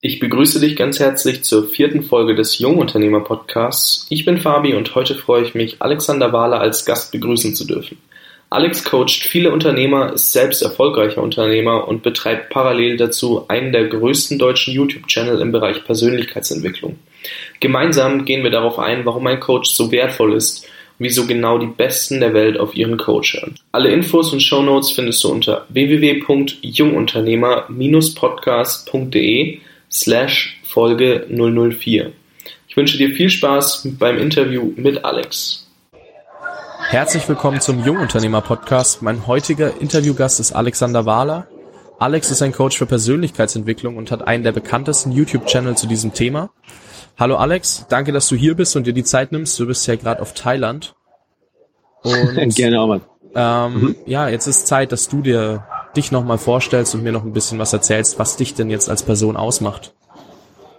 Ich begrüße dich ganz herzlich zur vierten Folge des Jungunternehmer Podcasts. Ich bin Fabi und heute freue ich mich, Alexander Wahler als Gast begrüßen zu dürfen. Alex coacht viele Unternehmer, ist selbst erfolgreicher Unternehmer und betreibt parallel dazu einen der größten deutschen YouTube-Channel im Bereich Persönlichkeitsentwicklung. Gemeinsam gehen wir darauf ein, warum ein Coach so wertvoll ist und wieso genau die Besten der Welt auf ihren Coach hören. Alle Infos und Shownotes findest du unter www.jungunternehmer-podcast.de slash Folge 004. Ich wünsche dir viel Spaß beim Interview mit Alex. Herzlich willkommen zum Jungunternehmer Podcast. Mein heutiger Interviewgast ist Alexander Wahler. Alex ist ein Coach für Persönlichkeitsentwicklung und hat einen der bekanntesten YouTube-Channel zu diesem Thema. Hallo Alex, danke, dass du hier bist und dir die Zeit nimmst. Du bist ja gerade auf Thailand. Und, Gerne auch mal. Ähm, mhm. Ja, jetzt ist Zeit, dass du dir dich nochmal vorstellst und mir noch ein bisschen was erzählst, was dich denn jetzt als Person ausmacht.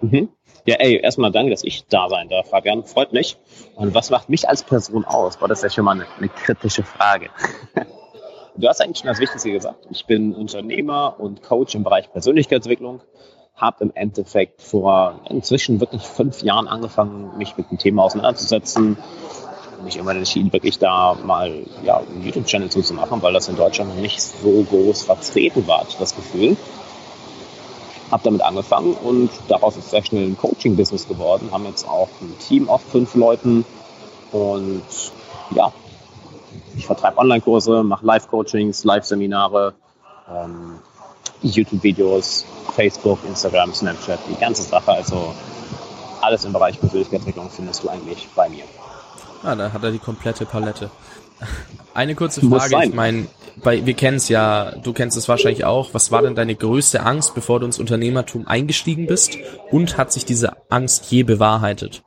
Mhm. Ja, ey, erstmal danke, dass ich da sein darf, Fabian. Freut mich. Und was macht mich als Person aus? War das ja schon mal eine, eine kritische Frage. du hast eigentlich schon das Wichtigste gesagt. Ich bin Unternehmer und Coach im Bereich Persönlichkeitsentwicklung. Habe im Endeffekt vor inzwischen wirklich fünf Jahren angefangen, mich mit dem Thema auseinanderzusetzen mich irgendwann entschieden, wirklich da mal ja, einen YouTube-Channel zuzumachen, weil das in Deutschland noch nicht so groß vertreten war, das Gefühl. Habe damit angefangen und daraus ist sehr schnell ein Coaching-Business geworden. Haben jetzt auch ein Team aus fünf Leuten und ja, ich vertreibe Online-Kurse, mache Live-Coachings, Live-Seminare, ähm, YouTube-Videos, Facebook, Instagram, Snapchat, die ganze Sache. Also alles im Bereich Persönlichkeitsentwicklung findest du eigentlich bei mir. Ah, da hat er die komplette Palette. Eine kurze Frage, ich meine, wir kennen es ja, du kennst es wahrscheinlich auch. Was war denn deine größte Angst, bevor du ins Unternehmertum eingestiegen bist? Und hat sich diese Angst je bewahrheitet?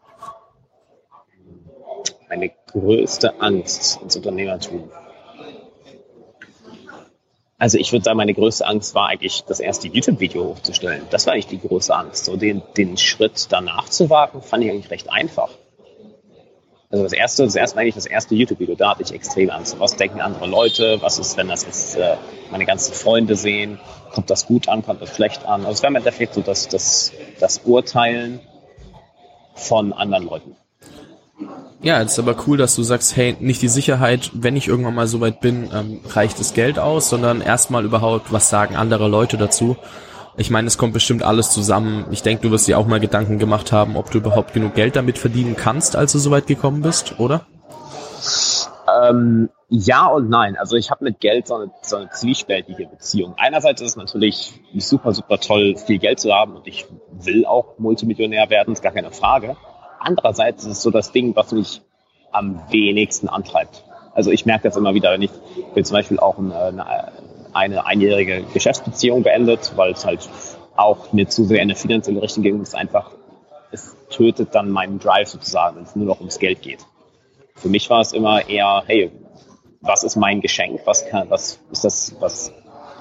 Meine größte Angst ins Unternehmertum. Also ich würde sagen, meine größte Angst war eigentlich, das erste YouTube-Video hochzustellen. Das war eigentlich die große Angst. So den, den Schritt danach zu wagen, fand ich eigentlich recht einfach. Also das erste, das erste eigentlich das erste YouTube-Video, da hatte ich extrem Angst. Was denken andere Leute? Was ist, wenn das jetzt äh, meine ganzen Freunde sehen? Kommt das gut an? Kommt das schlecht an? Also es wäre im Endeffekt so das, das, das Urteilen von anderen Leuten. Ja, es ist aber cool, dass du sagst, hey, nicht die Sicherheit, wenn ich irgendwann mal so weit bin, ähm, reicht das Geld aus, sondern erstmal überhaupt, was sagen andere Leute dazu. Ich meine, es kommt bestimmt alles zusammen. Ich denke, du wirst dir auch mal Gedanken gemacht haben, ob du überhaupt genug Geld damit verdienen kannst, als du so weit gekommen bist, oder? Ähm, ja und nein. Also ich habe mit Geld so eine, so eine zwiespältige Beziehung. Einerseits ist es natürlich super, super toll, viel Geld zu haben und ich will auch Multimillionär werden, ist gar keine Frage. Andererseits ist es so das Ding, was mich am wenigsten antreibt. Also ich merke das immer wieder, wenn ich bin zum Beispiel auch eine, eine eine einjährige Geschäftsbeziehung beendet, weil es halt auch mir zu sehr in eine finanzielle Richtung ging. Es einfach, es tötet dann meinen Drive sozusagen, wenn es nur noch ums Geld geht. Für mich war es immer eher, hey, was ist mein Geschenk? Was kann, was ist das, was,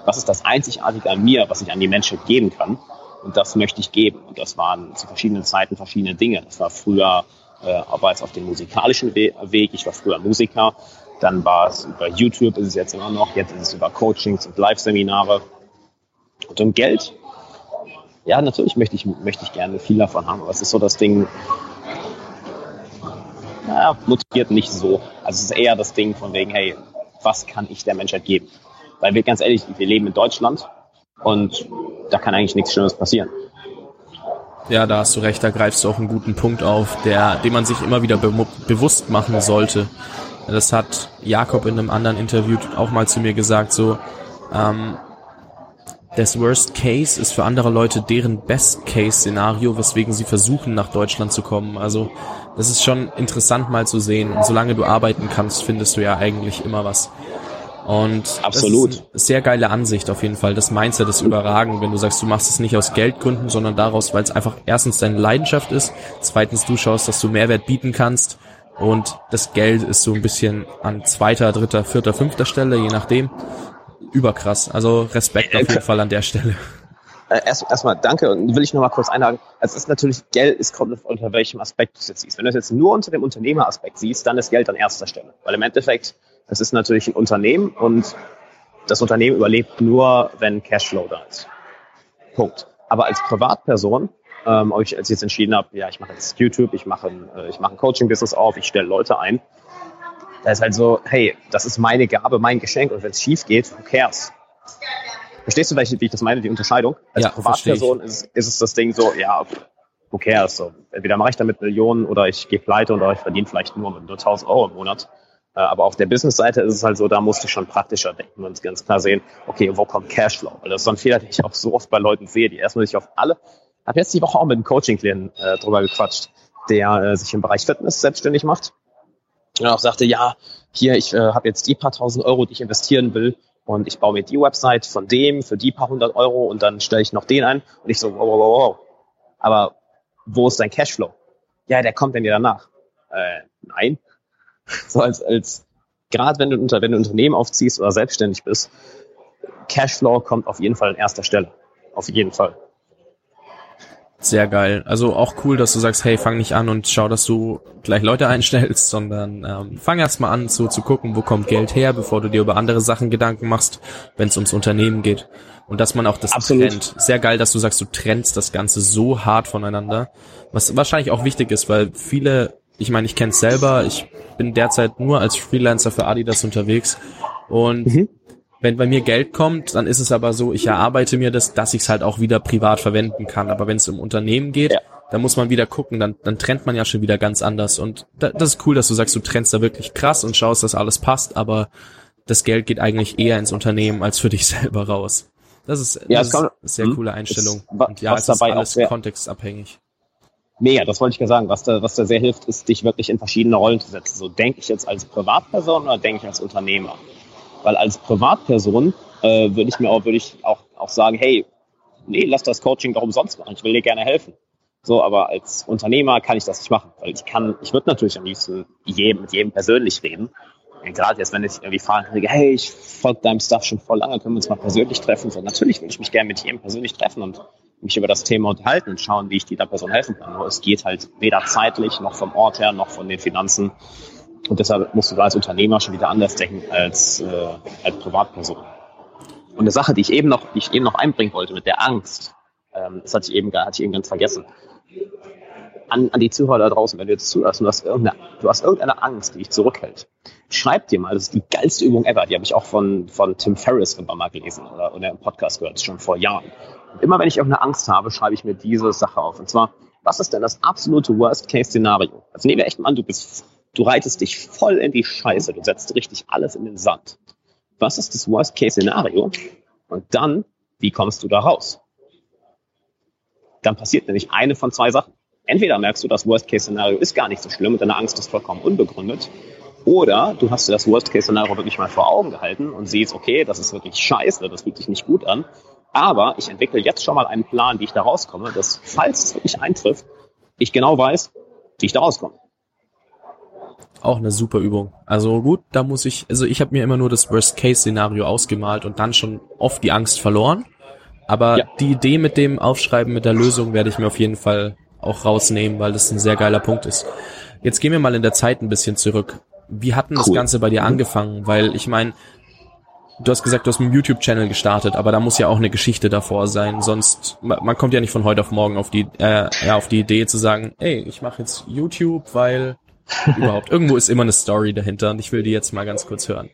was ist das Einzigartige an mir, was ich an die Menschheit geben kann? Und das möchte ich geben. Und das waren zu verschiedenen Zeiten verschiedene Dinge. Das war früher, äh, aber jetzt auf dem musikalischen Weg. Ich war früher Musiker. Dann war es über YouTube, ist es jetzt immer noch. Jetzt ist es über Coachings und Live-Seminare. Und um Geld, ja, natürlich möchte ich, möchte ich gerne viel davon haben. Aber es ist so das Ding, naja, motiviert nicht so. Also es ist eher das Ding von wegen, hey, was kann ich der Menschheit geben? Weil wir ganz ehrlich, wir leben in Deutschland und da kann eigentlich nichts Schlimmes passieren. Ja, da hast du recht, da greifst du auch einen guten Punkt auf, der, den man sich immer wieder be bewusst machen sollte. Das hat Jakob in einem anderen Interview auch mal zu mir gesagt, so, ähm, das Worst Case ist für andere Leute deren Best Case Szenario, weswegen sie versuchen, nach Deutschland zu kommen. Also, das ist schon interessant mal zu sehen. Und solange du arbeiten kannst, findest du ja eigentlich immer was. Und Absolut. das ist eine sehr geile Ansicht auf jeden Fall. Das Mindset ist überragend, wenn du sagst, du machst es nicht aus Geldgründen, sondern daraus, weil es einfach erstens deine Leidenschaft ist, zweitens du schaust, dass du Mehrwert bieten kannst und das Geld ist so ein bisschen an zweiter, dritter, vierter, fünfter Stelle, je nachdem. Überkrass. Also Respekt auf jeden Fall an der Stelle. Äh, erst, erstmal danke und will ich noch mal kurz einhaken. Also es ist natürlich, Geld ist kommt unter welchem Aspekt du es jetzt siehst. Wenn du es jetzt nur unter dem Unternehmeraspekt siehst, dann ist Geld an erster Stelle. Weil im Endeffekt, es ist natürlich ein Unternehmen und das Unternehmen überlebt nur, wenn Cashflow da ist. Punkt. Aber als Privatperson, ähm, ob ich als ich jetzt entschieden habe, ja, ich mache jetzt YouTube, ich mache ein, äh, ich mache ein Coaching-Business auf, ich stelle Leute ein, da ist halt so, hey, das ist meine Gabe, mein Geschenk und wenn es schief geht, who cares? Verstehst du, wie ich das meine, die Unterscheidung? Als ja, Privatperson ist, ist es das Ding so, ja, who cares? So, entweder mache ich damit Millionen oder ich gehe pleite oder ich verdiene vielleicht nur, nur 1000 Euro im Monat. Äh, aber auf der Business-Seite ist es halt so, da musste ich schon praktischer denken und ganz klar sehen, okay, wo kommt Cashflow? Weil das ist so ein Fehler, den ich auch so oft bei Leuten sehe, die erstmal sich auf alle, habe jetzt die Woche auch mit einem Coaching-Klienten äh, drüber gequatscht, der äh, sich im Bereich Fitness selbstständig macht. Und auch sagte, ja, hier, ich äh, habe jetzt die paar tausend Euro, die ich investieren will und ich baue mir die Website von dem für die paar hundert Euro und dann stelle ich noch den ein und ich so, wow, wow, wow, wow. Aber wo ist dein Cashflow? Ja, der kommt dann ja danach. Äh, nein. So als, als gerade wenn du unter, wenn du Unternehmen aufziehst oder selbstständig bist, Cashflow kommt auf jeden Fall an erster Stelle. Auf jeden Fall. Sehr geil. Also auch cool, dass du sagst, hey, fang nicht an und schau, dass du gleich Leute einstellst, sondern ähm, fang erst mal an, so zu gucken, wo kommt Geld her, bevor du dir über andere Sachen Gedanken machst, wenn es ums Unternehmen geht. Und dass man auch das Absolut. trennt. Sehr geil, dass du sagst, du trennst das Ganze so hart voneinander. Was wahrscheinlich auch wichtig ist, weil viele, ich meine, ich kenne es selber, ich bin derzeit nur als Freelancer für Adidas unterwegs und mhm wenn bei mir Geld kommt, dann ist es aber so, ich erarbeite mir das, dass ich es halt auch wieder privat verwenden kann. Aber wenn es um Unternehmen geht, ja. dann muss man wieder gucken, dann, dann trennt man ja schon wieder ganz anders. Und da, das ist cool, dass du sagst, du trennst da wirklich krass und schaust, dass alles passt, aber das Geld geht eigentlich eher ins Unternehmen als für dich selber raus. Das ist, ja, das ist eine sehr hm, coole Einstellung. Ist, und ja, es ist alles kontextabhängig. Mega, das wollte ich ja sagen. Was da, was da sehr hilft, ist, dich wirklich in verschiedene Rollen zu setzen. So denke ich jetzt als Privatperson oder denke ich als Unternehmer? Weil als Privatperson äh, würde ich mir auch, würde ich auch, auch sagen, hey, nee, lass das Coaching doch umsonst machen. Ich will dir gerne helfen. So, aber als Unternehmer kann ich das nicht machen, weil ich kann, ich würde natürlich am liebsten jedem, mit jedem persönlich reden. Gerade jetzt, wenn ich irgendwie frage, hey, ich folge deinem Stuff schon voll lange, können wir uns mal persönlich treffen? So, natürlich würde ich mich gerne mit jedem persönlich treffen und mich über das Thema unterhalten und schauen, wie ich dieser Person helfen kann. Nur es geht halt weder zeitlich noch vom Ort her noch von den Finanzen und deshalb musst du da als Unternehmer schon wieder anders denken als, äh, als Privatperson. Und eine Sache, die ich eben noch, ich eben noch einbringen wollte mit der Angst, ähm, das hatte ich eben, hatte ich eben ganz vergessen. An, an die Zuhörer da draußen, wenn du jetzt zuhörst und du hast, irgendeine, du hast irgendeine Angst, die dich zurückhält, schreib dir mal, das ist die geilste Übung ever, die habe ich auch von, von Tim Ferriss irgendwann mal gelesen oder, oder im Podcast gehört, schon vor Jahren. Und immer wenn ich irgendeine Angst habe, schreibe ich mir diese Sache auf. Und zwar, was ist denn das absolute Worst-Case-Szenario? Also nehmen wir echt mal an, du bist Du reitest dich voll in die Scheiße. Du setzt richtig alles in den Sand. Was ist das Worst-Case-Szenario? Und dann, wie kommst du da raus? Dann passiert nämlich eine von zwei Sachen. Entweder merkst du, das Worst-Case-Szenario ist gar nicht so schlimm und deine Angst ist vollkommen unbegründet. Oder du hast dir das Worst-Case-Szenario wirklich mal vor Augen gehalten und siehst, okay, das ist wirklich scheiße, das fühlt sich nicht gut an. Aber ich entwickle jetzt schon mal einen Plan, wie ich da rauskomme, dass, falls es wirklich eintrifft, ich genau weiß, wie ich da rauskomme. Auch eine super Übung. Also gut, da muss ich, also ich habe mir immer nur das Worst-Case-Szenario ausgemalt und dann schon oft die Angst verloren. Aber ja. die Idee mit dem Aufschreiben mit der Lösung werde ich mir auf jeden Fall auch rausnehmen, weil das ein sehr geiler Punkt ist. Jetzt gehen wir mal in der Zeit ein bisschen zurück. Wie hat denn cool. das Ganze bei dir angefangen? Weil ich meine, du hast gesagt, du hast einen YouTube-Channel gestartet, aber da muss ja auch eine Geschichte davor sein. Sonst, man kommt ja nicht von heute auf morgen auf die, äh, ja, auf die Idee zu sagen, ey, ich mache jetzt YouTube, weil überhaupt. Irgendwo ist immer eine Story dahinter und ich will die jetzt mal ganz kurz hören.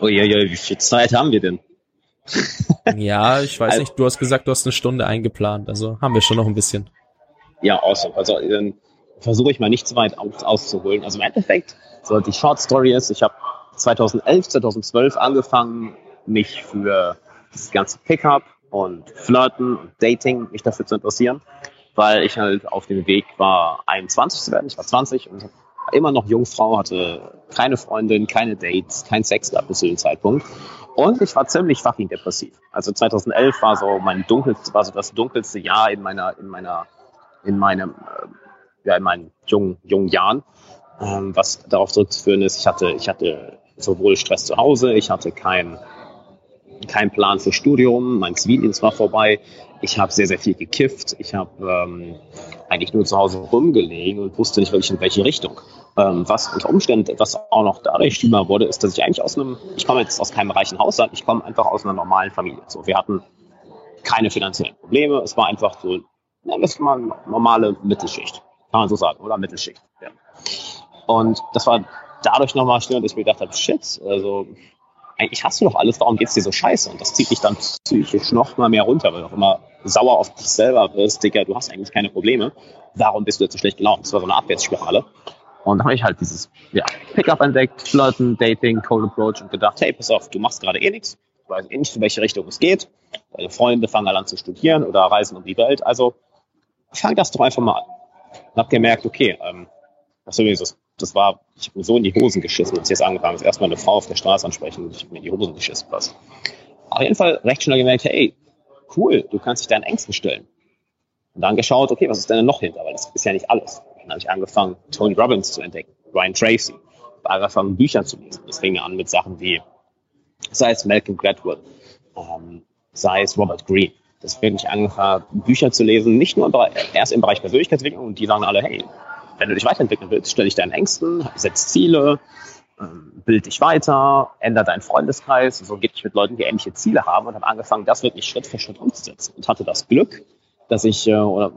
Oh ja, ja, wie viel Zeit haben wir denn? ja, ich weiß also, nicht, du hast gesagt, du hast eine Stunde eingeplant, also haben wir schon noch ein bisschen. Ja, awesome. Also dann versuche ich mal nicht zu weit aus, auszuholen. Also im Endeffekt, so die Short Story ist, ich habe 2011, 2012 angefangen, mich für das ganze Pickup und Flirten und Dating, mich dafür zu interessieren weil ich halt auf dem Weg war, 21 zu werden. Ich war 20 und immer noch Jungfrau, hatte keine Freundin, keine Dates, kein Sex gehabt bis zu dem Zeitpunkt. Und ich war ziemlich fucking depressiv. Also 2011 war so mein dunkelste, war so das dunkelste Jahr in meiner, in meiner, in meinem, äh, ja, in meinen jungen, jungen Jahren. Ähm, was darauf zurückzuführen ist, ich hatte, ich hatte sowohl Stress zu Hause, ich hatte kein, kein Plan für Studium, mein Zivildienst war vorbei, ich habe sehr, sehr viel gekifft. Ich habe ähm, eigentlich nur zu Hause rumgelegen und wusste nicht wirklich in welche Richtung. Ähm, was unter Umständen etwas auch noch dadurch schlimmer wurde, ist, dass ich eigentlich aus einem, ich komme jetzt aus keinem reichen Haushalt, ich komme einfach aus einer normalen Familie. So, wir hatten keine finanziellen Probleme. Es war einfach so, ja, das war eine normale Mittelschicht, kann man so sagen, oder Mittelschicht. Ja. Und das war dadurch nochmal schlimmer, dass ich mir gedacht habe, shit, also eigentlich hast du doch alles, warum geht's dir so scheiße? Und das zieht dich dann psychisch noch mal mehr runter, weil du auch immer sauer auf dich selber wirst, Digga, du hast eigentlich keine Probleme. Warum bist du jetzt so schlecht gelaunt? Das war so eine Abwärtsspirale. Und dann habe ich halt dieses ja, Pickup entdeckt, Flirten, Dating, Cold Approach und gedacht, hey, pass auf, du machst gerade eh nichts, du weißt eh nicht, in welche Richtung es geht. Deine Freunde fangen an zu studieren oder reisen um die Welt. Also fang das doch einfach mal an. Und habe gemerkt, okay, ähm, das, ist, das war, ich habe mir so in die Hosen geschissen, als ich jetzt angefangen habe, erstmal eine Frau auf der Straße ansprechen und ich habe mir in die Hosen geschissen. Was. Auf jeden Fall recht schnell gemerkt, hey, cool, du kannst dich deinen Ängsten stellen. Und dann geschaut, okay, was ist denn noch hinter? Weil das ist ja nicht alles. Dann habe ich angefangen, Tony Robbins zu entdecken, Brian Tracy. Angefangen, Bücher zu lesen. Das fing an mit Sachen wie, sei es Malcolm Gladwell, ähm, sei es Robert Greene. Deswegen habe ich angefangen, Bücher zu lesen, nicht nur im Bereich, erst im Bereich Persönlichkeitsentwicklung und die sagen alle, hey, wenn du dich weiterentwickeln willst, stell dich deinen Ängsten, setz Ziele, ähm, bild dich weiter, ändere deinen Freundeskreis. So geht ich mit Leuten, die ähnliche Ziele haben und habe angefangen, das wirklich Schritt für Schritt umzusetzen. Und hatte das Glück, dass ich, äh, oder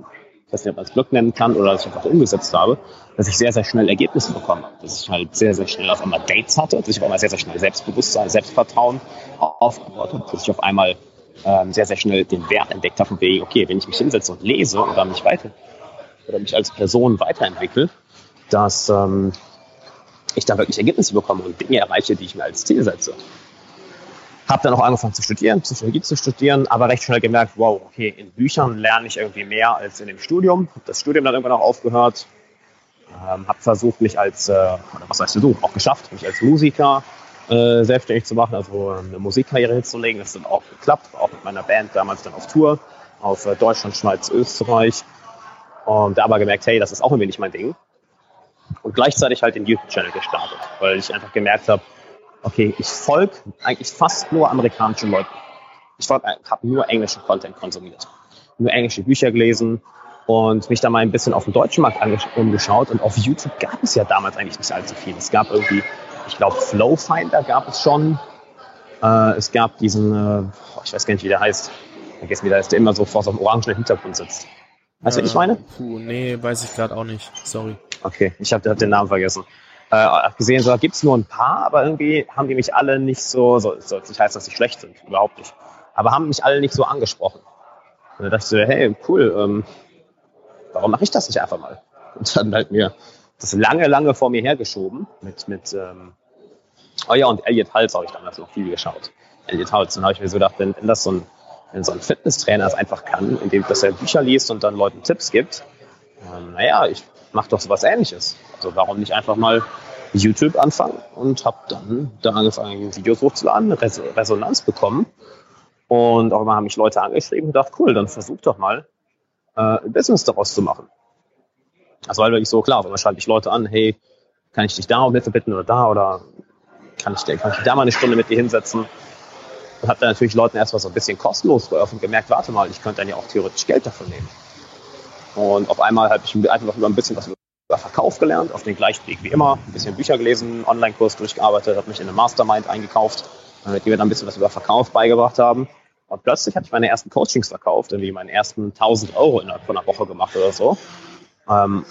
ich weiß nicht, ob man es Glück nennen kann oder dass ich einfach umgesetzt habe, dass ich sehr, sehr schnell Ergebnisse bekommen habe. Dass ich halt sehr, sehr schnell auf einmal Dates hatte, dass ich auf einmal sehr, sehr schnell Selbstbewusstsein, Selbstvertrauen aufgebaut habe, dass ich auf einmal ähm, sehr, sehr schnell den Wert entdeckt habe von wegen, okay, wenn ich mich hinsetze und lese oder mich weiter oder mich als Person weiterentwickle, dass ähm, ich da wirklich Ergebnisse bekomme und Dinge erreiche, die ich mir als Ziel setze. Habe dann auch angefangen zu studieren, Psychologie zu studieren, aber recht schnell gemerkt, wow, okay, in Büchern lerne ich irgendwie mehr als in dem Studium. Habe das Studium dann irgendwann auch aufgehört. Ähm, habe versucht, mich als, äh, oder was heißt du, auch geschafft, mich als Musiker äh, selbstständig zu machen, also eine Musikkarriere hinzulegen. Das hat dann auch geklappt, auch mit meiner Band damals dann auf Tour, auf äh, Deutschland, Schweiz, Österreich. Und da aber gemerkt, hey, das ist auch ein wenig mein Ding. Und gleichzeitig halt den YouTube-Channel gestartet, weil ich einfach gemerkt habe, okay, ich folge eigentlich fast nur amerikanischen Leuten. Ich habe nur englischen Content konsumiert, nur englische Bücher gelesen und mich da mal ein bisschen auf dem deutschen Markt umgeschaut. Und auf YouTube gab es ja damals eigentlich nicht allzu viel. Es gab irgendwie, ich glaube, Flowfinder gab es schon. Äh, es gab diesen, äh, ich weiß gar nicht, wie der heißt. Vergessen, wie der heißt, der immer so vor so einem orangenen Hintergrund sitzt. Weißt du, äh, was ich meine? Puh, nee, weiß ich gerade auch nicht. Sorry. Okay, ich habe hab den Namen vergessen äh, gesehen, so gibt's nur ein paar, aber irgendwie haben die mich alle nicht so, so soll nicht heißen, dass sie schlecht sind, überhaupt nicht. Aber haben mich alle nicht so angesprochen. Und da dachte ich so, hey, cool, ähm, warum mache ich das nicht einfach mal? Und dann halt mir das lange, lange vor mir hergeschoben mit, mit ähm, oh ja, und Elliot Hals habe ich damals noch viel geschaut. Elliot Hals. Dann habe ich mir so gedacht, wenn, wenn das so ein, so ein Fitnesstrainer es einfach kann, indem dass er Bücher liest und dann Leuten Tipps gibt, ähm, naja, ich mache doch sowas ähnliches. Also warum nicht einfach mal YouTube anfangen und habe dann da angefangen, Videos hochzuladen, Res Resonanz bekommen. Und auch immer haben mich Leute angeschrieben und gedacht, cool, dann versuch doch mal, äh, ein Business daraus zu machen. Also weil wirklich so, klar, wenn man schreibt dich Leute an, hey, kann ich dich da um Hilfe bitten oder da oder kann ich, kann ich da mal eine Stunde mit dir hinsetzen? Und habe dann natürlich Leuten erstmal so ein bisschen kostenlos geöffnet und gemerkt, warte mal, ich könnte dann ja auch theoretisch Geld davon nehmen. Und auf einmal habe ich einfach über ein bisschen was über Verkauf gelernt, auf den gleichen Weg wie immer. Ein bisschen Bücher gelesen, Online-Kurs durchgearbeitet, habe mich in eine Mastermind eingekauft, die mir dann ein bisschen was über Verkauf beigebracht haben. Und plötzlich hatte ich meine ersten Coachings verkauft, irgendwie meinen ersten 1000 Euro innerhalb von einer Woche gemacht oder so. Ähm,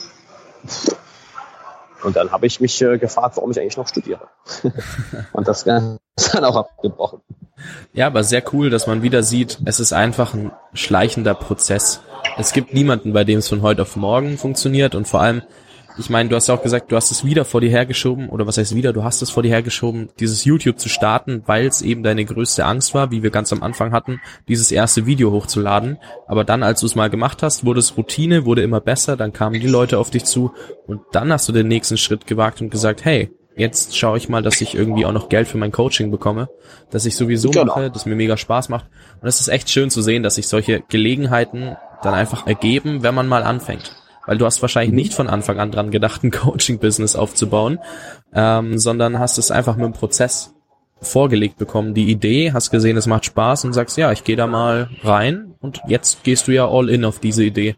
und dann habe ich mich äh, gefragt, warum ich eigentlich noch studiere. und das äh, ist dann auch abgebrochen. Ja, aber sehr cool, dass man wieder sieht, es ist einfach ein schleichender Prozess. Es gibt niemanden, bei dem es von heute auf morgen funktioniert und vor allem ich meine, du hast ja auch gesagt, du hast es wieder vor dir hergeschoben, oder was heißt wieder, du hast es vor dir hergeschoben, dieses YouTube zu starten, weil es eben deine größte Angst war, wie wir ganz am Anfang hatten, dieses erste Video hochzuladen. Aber dann, als du es mal gemacht hast, wurde es Routine, wurde immer besser, dann kamen die Leute auf dich zu und dann hast du den nächsten Schritt gewagt und gesagt, hey, jetzt schaue ich mal, dass ich irgendwie auch noch Geld für mein Coaching bekomme, dass ich sowieso genau. mache, das mir mega Spaß macht. Und es ist echt schön zu sehen, dass sich solche Gelegenheiten dann einfach ergeben, wenn man mal anfängt weil du hast wahrscheinlich nicht von Anfang an dran gedacht, ein Coaching-Business aufzubauen, ähm, sondern hast es einfach mit dem Prozess vorgelegt bekommen, die Idee, hast gesehen, es macht Spaß und sagst, ja, ich gehe da mal rein und jetzt gehst du ja all in auf diese Idee.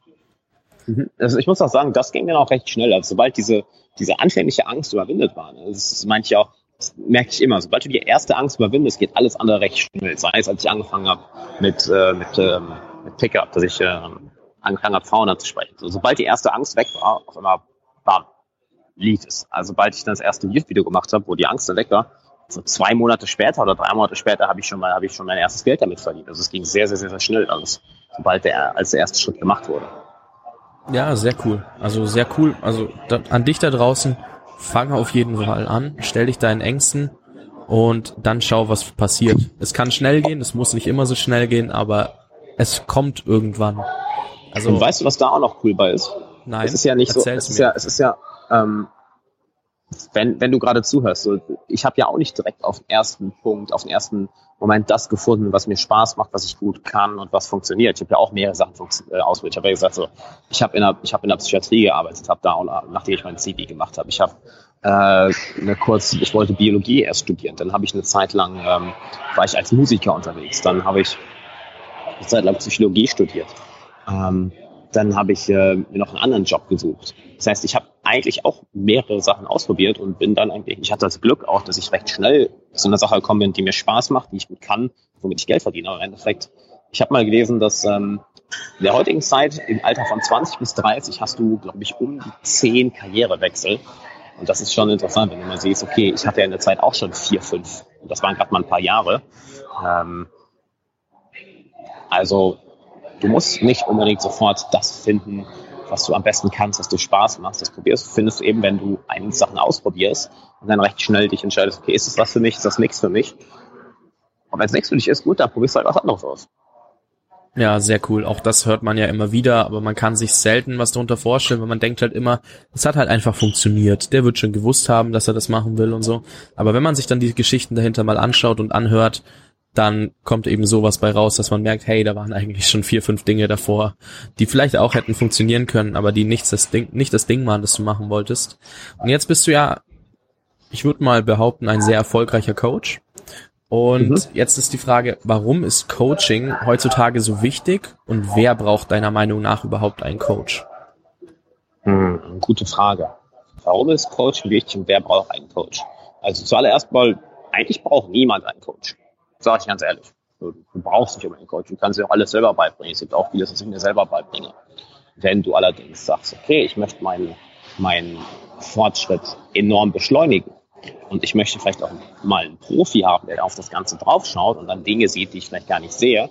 Mhm. Also ich muss auch sagen, das ging dann auch recht schnell. Also sobald diese, diese anfängliche Angst überwindet war, ne, das meinte ich auch, Das merke ich immer. Sobald du die erste Angst überwindest, geht alles andere recht schnell. Sei es, als ich angefangen habe mit, äh, mit, ähm, mit Pickup, dass ich äh, angefangen habe, Frauen anzusprechen. So, sobald die erste Angst weg war, auf einmal, bam, lief es. Also sobald ich dann das erste YouTube-Video gemacht habe, wo die Angst dann weg war, so zwei Monate später oder drei Monate später habe ich schon mal, habe ich schon mein erstes Geld damit verdient. Also es ging sehr, sehr, sehr, sehr schnell alles, sobald der, als der erste Schritt gemacht wurde. Ja, sehr cool. Also sehr cool. Also da, an dich da draußen, fang auf jeden Fall an, stell dich deinen Ängsten und dann schau, was passiert. Es kann schnell gehen, es muss nicht immer so schnell gehen, aber es kommt irgendwann. Also und weißt du, was da auch noch cool bei ist? Nein. Es ist ja nicht so. Es ist ja, es ist ja, ähm, wenn, wenn du gerade zuhörst, so, ich habe ja auch nicht direkt auf den ersten Punkt, auf den ersten Moment das gefunden, was mir Spaß macht, was ich gut kann und was funktioniert. Ich habe ja auch mehrere Sachen äh, ausprobiert. Ich habe ja gesagt, so, ich habe in, der, ich hab in der Psychiatrie gearbeitet, habe da, auch, nachdem ich mein CV gemacht habe. Ich habe äh, eine kurz, ich wollte Biologie erst studieren. Dann habe ich eine Zeit lang, ähm, war ich als Musiker unterwegs. Dann habe ich eine Zeit lang Psychologie studiert. Ähm, dann habe ich äh, mir noch einen anderen Job gesucht. Das heißt, ich habe eigentlich auch mehrere Sachen ausprobiert und bin dann eigentlich, ich hatte das Glück auch, dass ich recht schnell zu einer Sache gekommen bin, die mir Spaß macht, die ich gut kann, womit ich Geld verdiene. Aber im Endeffekt, ich habe mal gelesen, dass ähm, in der heutigen Zeit, im Alter von 20 bis 30, hast du, glaube ich, um die 10 Karrierewechsel. Und das ist schon interessant, wenn du mal siehst, okay, ich hatte ja in der Zeit auch schon vier, fünf. Und das waren gerade mal ein paar Jahre. Ähm, also du musst nicht unbedingt sofort das finden, was du am besten kannst, was dir Spaß macht. Das probierst, findest du eben, wenn du einige Sachen ausprobierst und dann recht schnell dich entscheidest, okay, ist das was für mich, ist das nichts für mich? Und wenn es nichts für dich ist, gut, dann probierst du halt was anderes aus. Ja, sehr cool. Auch das hört man ja immer wieder, aber man kann sich selten was darunter vorstellen, weil man denkt halt immer, es hat halt einfach funktioniert. Der wird schon gewusst haben, dass er das machen will und so. Aber wenn man sich dann die Geschichten dahinter mal anschaut und anhört, dann kommt eben sowas bei raus, dass man merkt, hey, da waren eigentlich schon vier, fünf Dinge davor, die vielleicht auch hätten funktionieren können, aber die nichts das Ding, nicht das Ding waren, das du machen wolltest. Und jetzt bist du ja, ich würde mal behaupten, ein sehr erfolgreicher Coach. Und mhm. jetzt ist die Frage, warum ist Coaching heutzutage so wichtig und wer braucht deiner Meinung nach überhaupt einen Coach? Hm, gute Frage. Warum ist Coaching wichtig und wer braucht einen Coach? Also zuallererst mal, eigentlich braucht niemand einen Coach. Sag ich ganz ehrlich. Du, du brauchst nicht einen Coach. Du kannst dir auch alles selber beibringen. Es gibt auch vieles, was ich mir selber beibringe. Wenn du allerdings sagst, okay, ich möchte meinen, meinen Fortschritt enorm beschleunigen und ich möchte vielleicht auch mal einen Profi haben, der auf das Ganze draufschaut und dann Dinge sieht, die ich vielleicht gar nicht sehe,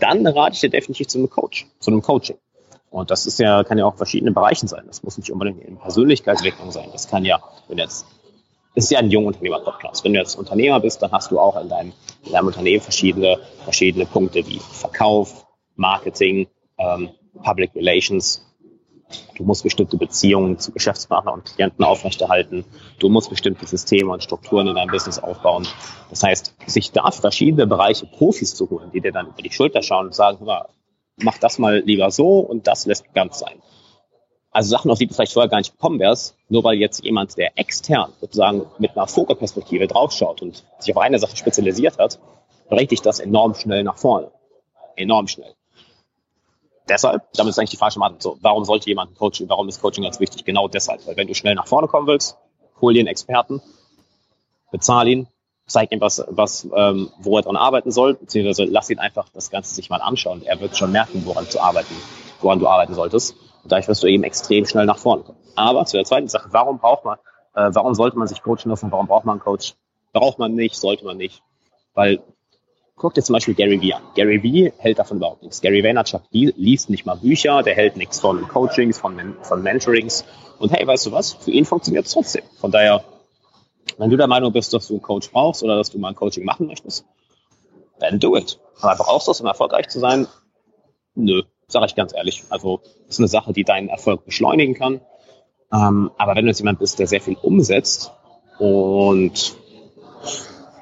dann rate ich dir definitiv zu einem Coach, zu einem Coaching. Und das ist ja, kann ja auch verschiedene Bereichen sein. Das muss nicht unbedingt in Persönlichkeitsentwicklung sein. Das kann ja, wenn jetzt ist ja ein Jungunternehmer-Podcast. Wenn du jetzt Unternehmer bist, dann hast du auch in deinem, in deinem Unternehmen verschiedene, verschiedene Punkte wie Verkauf, Marketing, ähm, Public Relations. Du musst bestimmte Beziehungen zu Geschäftspartnern und Klienten aufrechterhalten. Du musst bestimmte Systeme und Strukturen in deinem Business aufbauen. Das heißt, sich da verschiedene Bereiche Profis zu holen, die dir dann über die Schulter schauen und sagen, mach das mal lieber so und das lässt ganz sein. Also Sachen, auf die du vielleicht vorher gar nicht gekommen wärst, nur weil jetzt jemand, der extern sozusagen mit einer Vogelperspektive draufschaut und sich auf eine Sache spezialisiert hat, bringt dich das enorm schnell nach vorne. Enorm schnell. Deshalb, damit ist eigentlich die falsche Antwort. So, warum sollte jemand Coaching, warum ist Coaching ganz wichtig? Genau deshalb. Weil wenn du schnell nach vorne kommen willst, hol dir einen Experten, bezahl ihn, zeig ihm was, was ähm, wo er dran arbeiten soll, beziehungsweise lass ihn einfach das Ganze sich mal anschauen. Er wird schon merken, woran zu arbeiten, woran du arbeiten solltest. Dadurch wirst du eben extrem schnell nach vorne kommen. Aber zu der zweiten Sache, warum braucht man, äh, warum sollte man sich coachen lassen? Warum braucht man einen Coach? Braucht man nicht, sollte man nicht. Weil, guck dir zum Beispiel Gary Vee an. Gary Vee hält davon überhaupt nichts. Gary Vaynerchuk liest nicht mal Bücher, der hält nichts von Coachings, von, von Mentorings. Und hey, weißt du was? Für ihn funktioniert es trotzdem. Von daher, wenn du der Meinung bist, dass du einen Coach brauchst oder dass du mal ein Coaching machen möchtest, then do it. Aber brauchst du es, um erfolgreich zu sein? Nö, sage ich ganz ehrlich. Also ist eine Sache, die deinen Erfolg beschleunigen kann. Ähm, aber wenn du jetzt jemand bist, der sehr viel umsetzt und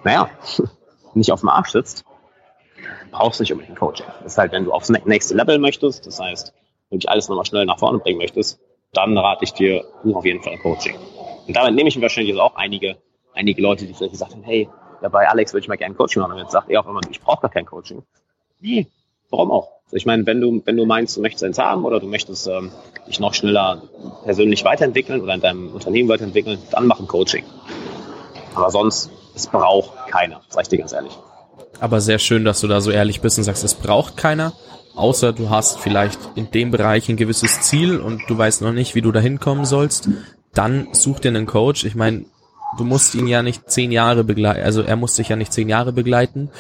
naja, nicht auf dem Arsch sitzt, brauchst du nicht unbedingt Coaching. Das ist halt, wenn du aufs nächste Level möchtest, das heißt, wenn du alles nochmal schnell nach vorne bringen möchtest, dann rate ich dir, auf jeden Fall Coaching. Und damit nehme ich wahrscheinlich auch einige, einige Leute, die vielleicht gesagt haben, hey, ja, bei Alex würde ich mal gerne Coaching machen. Und jetzt sagt er auch immer, ich brauche gar kein Coaching. Nee, warum auch? Also ich meine, wenn du, wenn du meinst, du möchtest eins haben oder du möchtest ähm, dich noch schneller persönlich weiterentwickeln oder in deinem Unternehmen weiterentwickeln, dann mach ein Coaching. Aber sonst, es braucht keiner, sag ich dir ganz ehrlich. Aber sehr schön, dass du da so ehrlich bist und sagst, es braucht keiner, außer du hast vielleicht in dem Bereich ein gewisses Ziel und du weißt noch nicht, wie du da hinkommen sollst. Dann such dir einen Coach. Ich meine, du musst ihn ja nicht zehn Jahre begleiten, also er muss dich ja nicht zehn Jahre begleiten.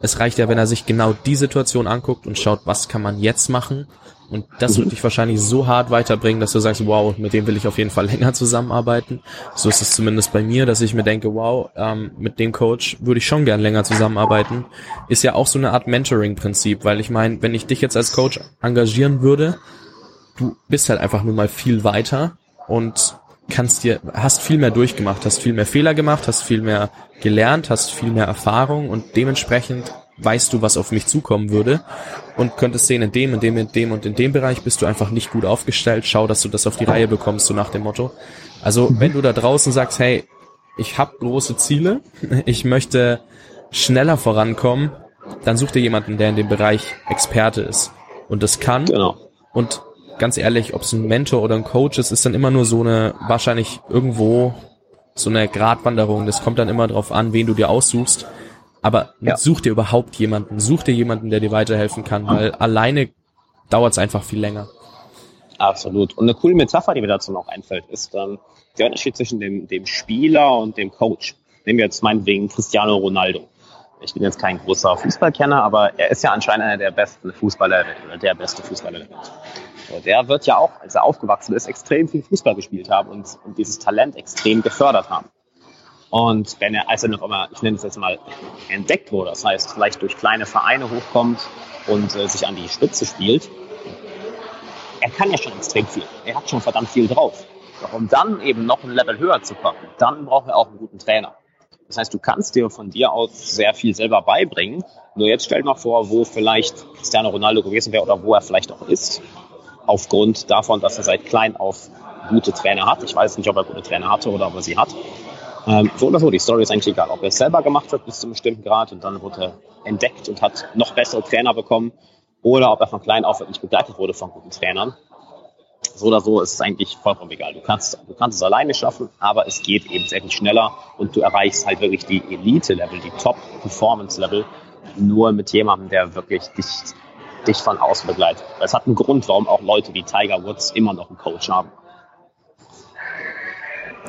Es reicht ja, wenn er sich genau die Situation anguckt und schaut, was kann man jetzt machen. Und das wird dich wahrscheinlich so hart weiterbringen, dass du sagst, wow, mit dem will ich auf jeden Fall länger zusammenarbeiten. So ist es zumindest bei mir, dass ich mir denke, wow, ähm, mit dem Coach würde ich schon gern länger zusammenarbeiten. Ist ja auch so eine Art Mentoring-Prinzip, weil ich meine, wenn ich dich jetzt als Coach engagieren würde, du bist halt einfach nur mal viel weiter und kannst dir, hast viel mehr durchgemacht, hast viel mehr Fehler gemacht, hast viel mehr gelernt, hast viel mehr Erfahrung und dementsprechend weißt du, was auf mich zukommen würde und könntest sehen, in dem, in dem, in dem und in dem Bereich bist du einfach nicht gut aufgestellt. Schau, dass du das auf die Reihe bekommst, so nach dem Motto. Also, wenn du da draußen sagst, hey, ich habe große Ziele, ich möchte schneller vorankommen, dann such dir jemanden, der in dem Bereich Experte ist und das kann. Genau. Und ganz ehrlich, ob es ein Mentor oder ein Coach ist, ist dann immer nur so eine, wahrscheinlich irgendwo so eine Gratwanderung. Das kommt dann immer drauf an, wen du dir aussuchst. Aber ja. such dir überhaupt jemanden, such dir jemanden, der dir weiterhelfen kann, weil alleine dauert es einfach viel länger. Absolut. Und eine coole Metapher, die mir dazu noch einfällt, ist ähm, der Unterschied zwischen dem, dem Spieler und dem Coach. Nehmen wir jetzt meinetwegen Cristiano Ronaldo. Ich bin jetzt kein großer Fußballkenner, aber er ist ja anscheinend einer der besten Fußballer der Welt oder der beste Fußballer der Welt. Und der wird ja auch, als er aufgewachsen ist, extrem viel Fußball gespielt haben und, und dieses Talent extrem gefördert haben. Und wenn er, als er noch einmal, ich nenne es jetzt mal, entdeckt wurde, das heißt, vielleicht durch kleine Vereine hochkommt und äh, sich an die Spitze spielt, er kann ja schon extrem viel. Er hat schon verdammt viel drauf. Doch um dann eben noch ein Level höher zu kommen, dann braucht er auch einen guten Trainer. Das heißt, du kannst dir von dir aus sehr viel selber beibringen. Nur jetzt stell dir mal vor, wo vielleicht Cristiano Ronaldo gewesen wäre oder wo er vielleicht auch ist. Aufgrund davon, dass er seit klein auf gute Trainer hat. Ich weiß nicht, ob er gute Trainer hatte oder ob er sie hat. Ähm, so oder so, die Story ist eigentlich egal. Ob er es selber gemacht hat bis zu einem bestimmten Grad und dann wurde er entdeckt und hat noch bessere Trainer bekommen oder ob er von klein auf wirklich begleitet wurde von guten Trainern. So oder so ist es eigentlich vollkommen egal. Du kannst, du kannst es alleine schaffen, aber es geht eben sehr viel schneller und du erreichst halt wirklich die Elite-Level, die Top-Performance-Level nur mit jemandem, der wirklich dich, dich von außen begleitet. Es hat einen Grund, warum auch Leute wie Tiger Woods immer noch einen Coach haben.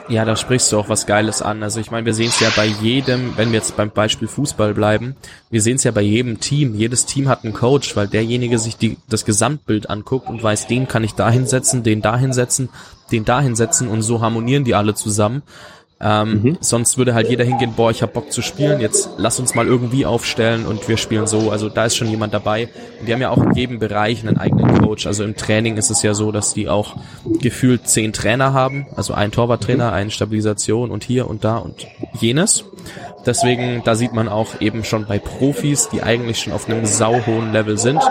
Ja, da sprichst du auch was Geiles an. Also ich meine, wir sehen es ja bei jedem, wenn wir jetzt beim Beispiel Fußball bleiben, wir sehen es ja bei jedem Team. Jedes Team hat einen Coach, weil derjenige sich die, das Gesamtbild anguckt und weiß, den kann ich da hinsetzen, den da hinsetzen, den da hinsetzen und so harmonieren die alle zusammen. Ähm, mhm. Sonst würde halt jeder hingehen, boah, ich hab Bock zu spielen, jetzt lass uns mal irgendwie aufstellen und wir spielen so. Also da ist schon jemand dabei. Und die haben ja auch in jedem Bereich einen eigenen Coach. Also im Training ist es ja so, dass die auch gefühlt zehn Trainer haben. Also ein Torwarttrainer, mhm. eine Stabilisation und hier und da und jenes. Deswegen, da sieht man auch eben schon bei Profis, die eigentlich schon auf einem sauhohen Level sind,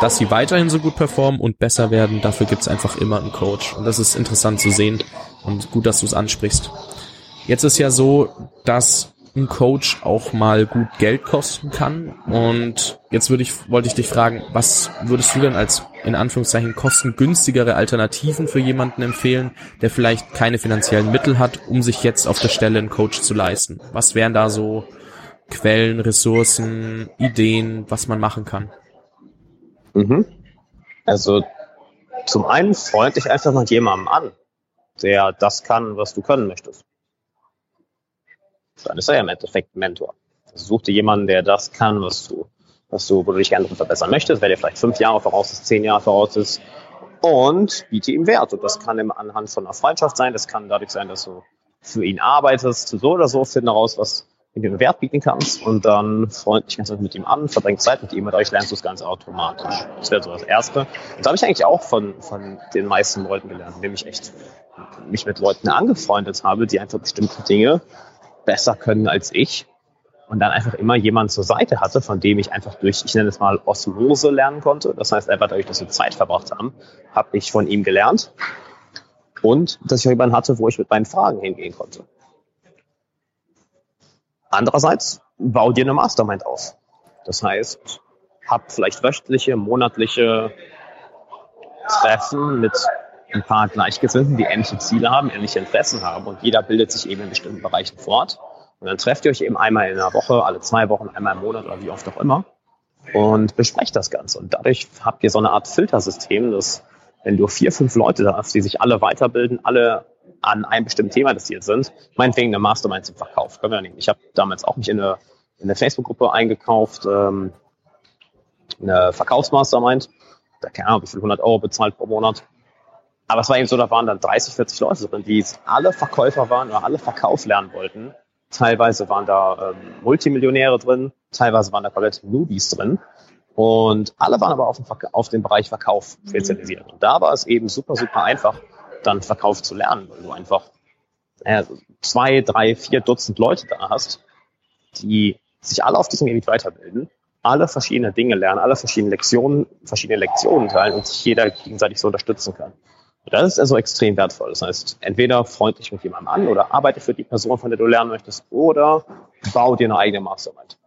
dass sie weiterhin so gut performen und besser werden. Dafür gibt's einfach immer einen Coach. Und das ist interessant zu sehen und gut, dass du es ansprichst. Jetzt ist ja so, dass ein Coach auch mal gut Geld kosten kann. Und jetzt würde ich, wollte ich dich fragen, was würdest du denn als in Anführungszeichen kostengünstigere Alternativen für jemanden empfehlen, der vielleicht keine finanziellen Mittel hat, um sich jetzt auf der Stelle einen Coach zu leisten? Was wären da so Quellen, Ressourcen, Ideen, was man machen kann? Mhm. Also zum einen freund dich einfach mit jemandem an, der das kann, was du können möchtest dann ist er ja im Endeffekt ein Mentor. Also such dir jemanden, der das kann, was du, was du, wo du dich gerne verbessern möchtest, wer dir vielleicht fünf Jahre voraus ist, zehn Jahre voraus ist und biete ihm Wert. Und das kann im anhand von einer Freundschaft sein, das kann dadurch sein, dass du für ihn arbeitest, so oder so, finde heraus, was du ihm Wert bieten kannst und dann freund dich ganz mit ihm an, verbring Zeit mit ihm und dadurch lernst du es ganz automatisch. Das wäre so das Erste. Das habe ich eigentlich auch von, von den meisten Leuten gelernt, indem ich echt mich mit Leuten angefreundet habe, die einfach bestimmte Dinge besser können als ich und dann einfach immer jemanden zur Seite hatte, von dem ich einfach durch, ich nenne es mal Osmose lernen konnte. Das heißt einfach dadurch, dass wir Zeit verbracht haben, habe ich von ihm gelernt und dass ich auch jemanden hatte, wo ich mit meinen Fragen hingehen konnte. Andererseits, bau dir eine Mastermind auf. Das heißt, hab vielleicht wöchentliche, monatliche Treffen mit ein paar Gleichgesinnten, die ähnliche Ziele haben, ähnliche Interessen haben und jeder bildet sich eben in bestimmten Bereichen fort Und dann trefft ihr euch eben einmal in einer Woche, alle zwei Wochen, einmal im Monat oder wie oft auch immer und besprecht das Ganze. Und dadurch habt ihr so eine Art Filtersystem, dass wenn du vier, fünf Leute da hast, die sich alle weiterbilden, alle an einem bestimmten Thema interessiert sind, meinetwegen eine Mastermind zum Verkauf, können wir nehmen. Ich habe damals auch mich in eine, in eine Facebook-Gruppe eingekauft, ähm, eine Verkaufsmastermind, da keine Ahnung, wie viel 100 Euro bezahlt pro Monat. Aber es war eben so, da waren dann 30, 40 Leute drin, die alle Verkäufer waren oder alle Verkauf lernen wollten. Teilweise waren da ähm, Multimillionäre drin, teilweise waren da komplett Newbies drin. Und alle waren aber auf den, auf den Bereich Verkauf spezialisiert. Und da war es eben super, super einfach, dann Verkauf zu lernen, weil du einfach äh, zwei, drei, vier Dutzend Leute da hast, die sich alle auf diesem Gebiet weiterbilden, alle verschiedene Dinge lernen, alle verschiedene Lektionen, verschiedene Lektionen teilen und sich jeder gegenseitig so unterstützen kann. Das ist also extrem wertvoll. Das heißt, entweder freund dich mit jemandem an oder arbeite für die Person, von der du lernen möchtest, oder bau dir eine eigene Mastermind.